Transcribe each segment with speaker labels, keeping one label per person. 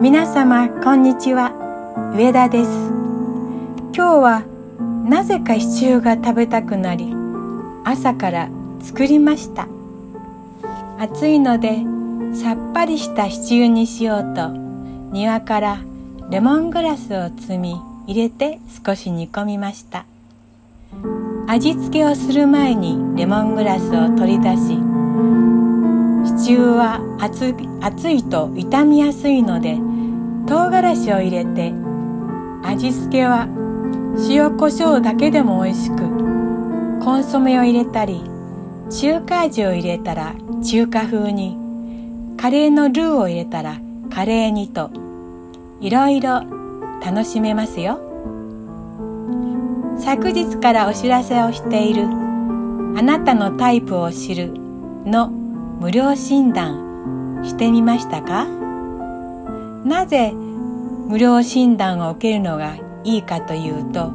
Speaker 1: 皆様こんにちは。上田です。今日はなぜかシチューが食べたくなり朝から作りました。暑いのでさっぱりしたシチューにしようと庭からレモングラスを摘み入れて少し煮込みました。味付けをする前にレモングラスを取り出しシチューは熱いと傷みやすいので唐辛子を入れて味付けは塩コショウだけでも美味しくコンソメを入れたり中華味を入れたら中華風にカレーのルーを入れたらカレーにといろいろ楽しめますよ。昨日からお知らせをしている「あなたのタイプを知る」の無料診断してみましたか？なぜ無料診断を受けるのがいいかというと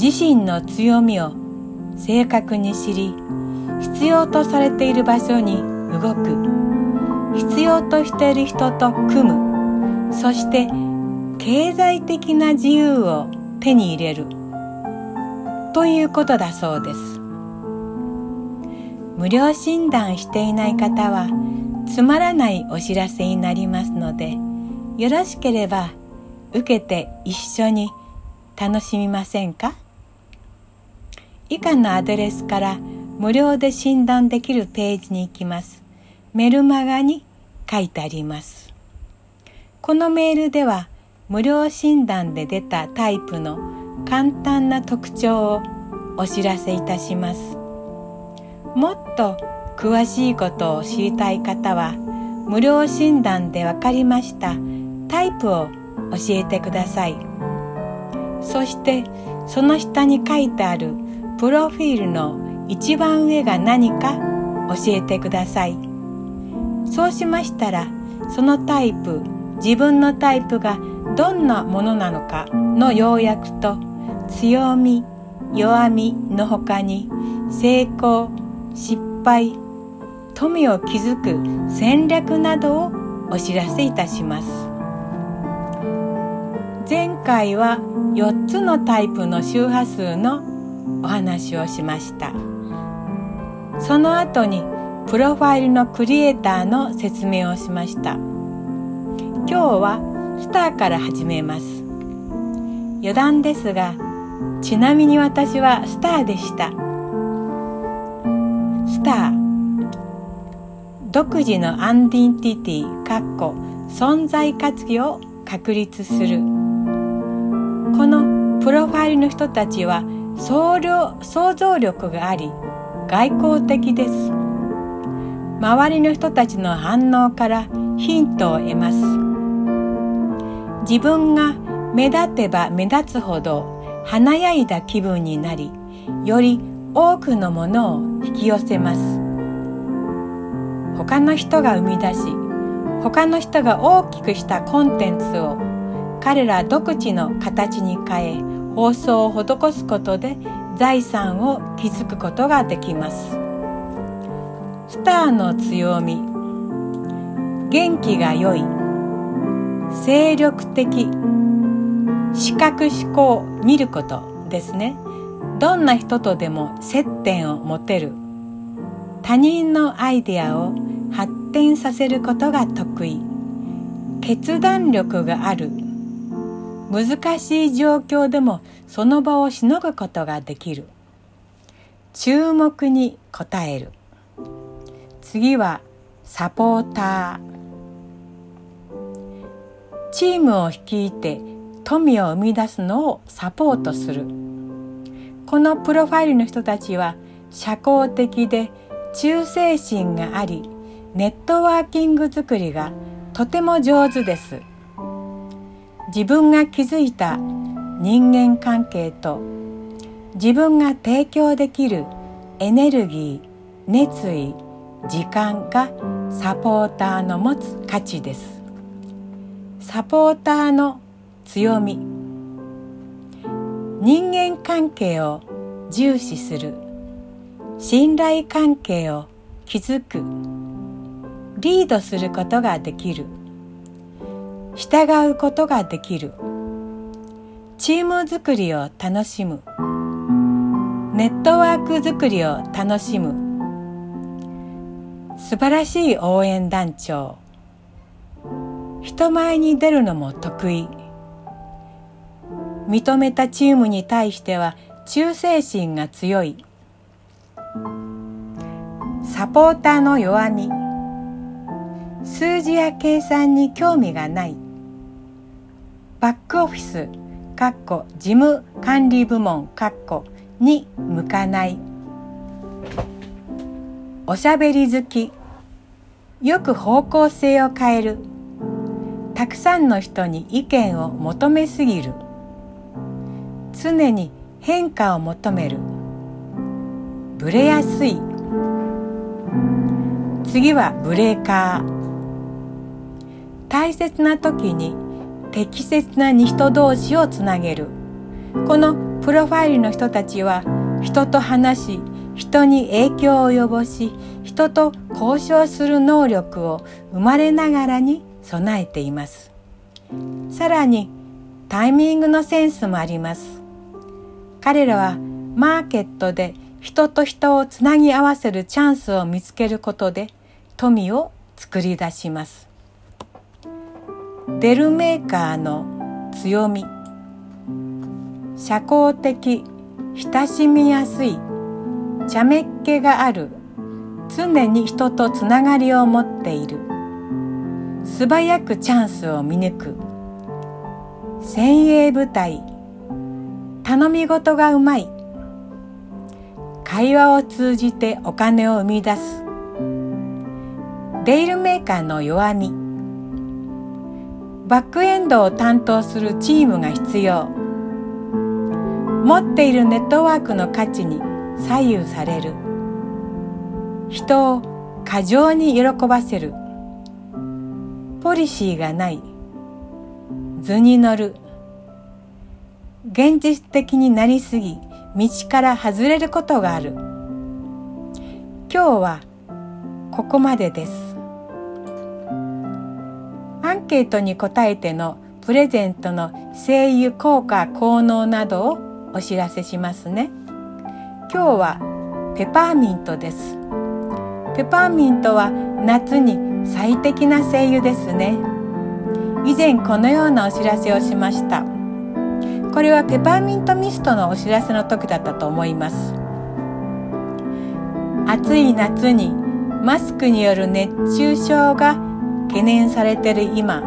Speaker 1: 自身の強みを正確に知り必要とされている場所に動く必要としている人と組むそして経済的な自由を手に入れるということだそうです。無料診断していない方はつまらないお知らせになりますのでよろしければ受けて一緒に楽しみませんか？以下のアドレスから無料で診断できるページに行きます。メルマガに書いてあります。このメールでは無料診断で出たタイプの簡単な特徴をお知らせいたします。もっと詳しいことを知りたい方は無料診断で分かりました。タイプを教えてください。そしてその下に書いてあるプロフィールの一番上が何か教えてください。そうしましたらそのタイプ自分のタイプがどんなものなのかの要約と強み弱みのほかに成功失敗富を築く戦略などをお知らせいたします。前回は4つのタイプの周波数のお話をしました。その後にプロファイルのクリエイターの説明をしました。今日はスターから始めます。余談ですがちなみに私はスターでした。スター独自のアンディティティかっこ存在価値を確立する。このプロファイルの人たちは想像力があり外交的です。周りの人たちの反応からヒントを得ます。自分が目立てば目立つほど華やいだ気分になりより多くのものを引き寄せます。他の人が生み出し他の人が大きくしたコンテンツを彼ら独自の形に変え放送を施すことで財産を築くことができます。スターの強み元気が良い精力的視覚思考見ることですね。どんな人とでも接点を持てる他人のアイデアを発展させることが得意。決断力がある。難しい状況でもその場をしのぐことができる。注目に応える。次はサポーター。チームを率いて富を生み出すのをサポートする。このプロファイルの人たちは社交的で忠誠心がありネットワーキング作りがとても上手です。自分が築いた人間関係と自分が提供できるエネルギー熱意時間がサポーターの持つ価値です。サポーターの強み。人間関係を重視する信頼関係を築く。リードすることができる。従うことができる。チーム作りを楽しむ。ネットワーク作りを楽しむ。素晴らしい応援団長。人前に出るのも得意。認めたチームに対しては忠誠心が強い。サポーターの弱み。数字や計算に興味がない。バックオフィスかっこ事務管理部門かっこに向かない。おしゃべり好き。よく方向性を変える。たくさんの人に意見を求めすぎる。常に変化を求める。ブレやすい。次はブレーカー。大切な時に適切な人同士をつなげる。このプロファイルの人たちは人と話し人に影響を及ぼし人と交渉する能力を生まれながらに備えています。さらにタイミングのセンスもあります。彼らはマーケットで人と人をつなぎ合わせるチャンスを見つけることで富を作り出します。デルメーカーの強み。社交的親しみやすい茶目っ気がある常に人とつながりを持っている。素早くチャンスを見抜く。先鋭部隊。頼み事がうまい。会話を通じてお金を生み出す。レールメーカーの弱み。バックエンドを担当するチームが必要。持っているネットワークの価値に左右される。人を過剰に喜ばせる。ポリシーがない。図に乗る。現実的になりすぎ。道から外れることがある。今日はここまでです。アンケートに答えてのプレゼントの声優効果効能などをお知らせしますね。今日はペパーミントです。ペパーミントは夏に最適な精油ですね。以前このようなお知らせをしました。これはペパーミントミストのお知らせの時だったと思います。暑い夏にマスクによる熱中症が懸念されている今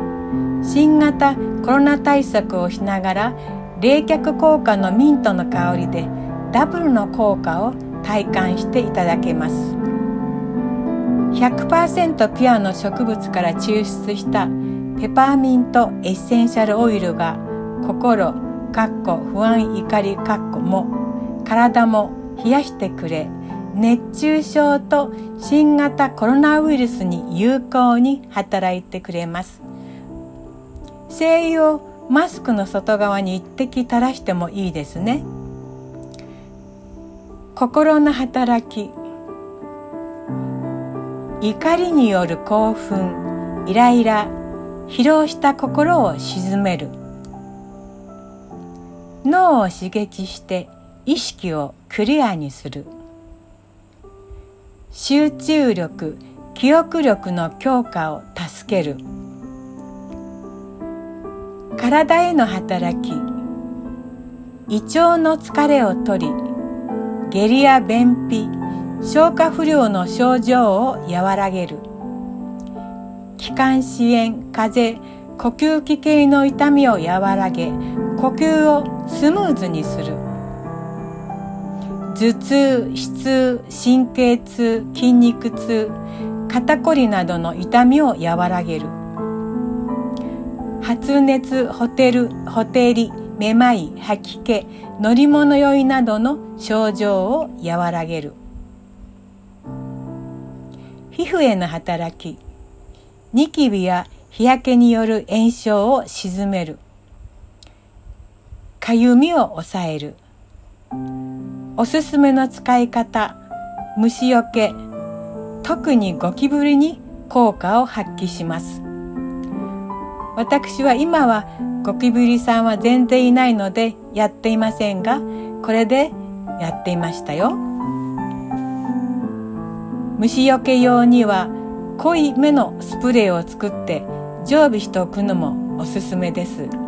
Speaker 1: 新型コロナ対策をしながら冷却効果のミントの香りでダブルの効果を体感していただけます。100%ピュアの植物から抽出したペパーミントエッセンシャルオイルが心かっこ不安怒りかっこも体も冷やしてくれ熱中症と新型コロナウイルスに有効に働いてくれます。精油をマスクの外側に一滴垂らしてもいいですね。心の働き怒りによる興奮イライラ疲労した心を鎮める。脳を刺激して意識をクリアにする。集中力記憶力の強化を助ける。体への働き胃腸の疲れを取り下痢や便秘消化不良の症状を和らげる。気管支炎風邪呼吸器系の痛みを和らげ呼吸をスムーズにする頭痛、膝痛、神経痛、筋肉痛、肩こりなどの痛みを和らげる。発熱、ホテル、ホテリ、めまい、吐き気、乗り物酔いなどの症状を和らげる。皮膚への働き、ニキビや日焼けによる炎症を鎮める。かゆみを抑える。おすすめの使い方虫よけ。特にゴキブリに効果を発揮します。私は今はゴキブリさんは全然いないのでやっていませんがこれでやっていましたよ。虫よけ用には濃いめのスプレーを作って常備しておくのもおすすめです。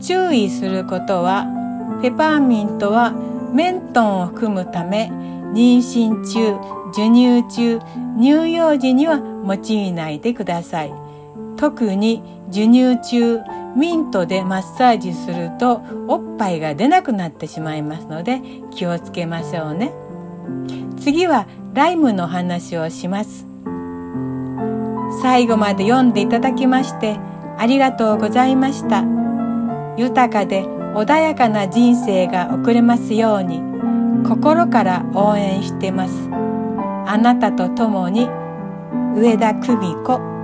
Speaker 1: 注意することはペパーミントはメントンを含むため妊娠中授乳中乳幼児には用いないでください。特に授乳中ミントでマッサージするとおっぱいが出なくなってしまいますので気をつけましょうね。次はライムの話をします。最後まで読んでいただきましてありがとうございました。豊かで穏やかな人生が送れますように心から応援してます。あなたと共に上田久美子。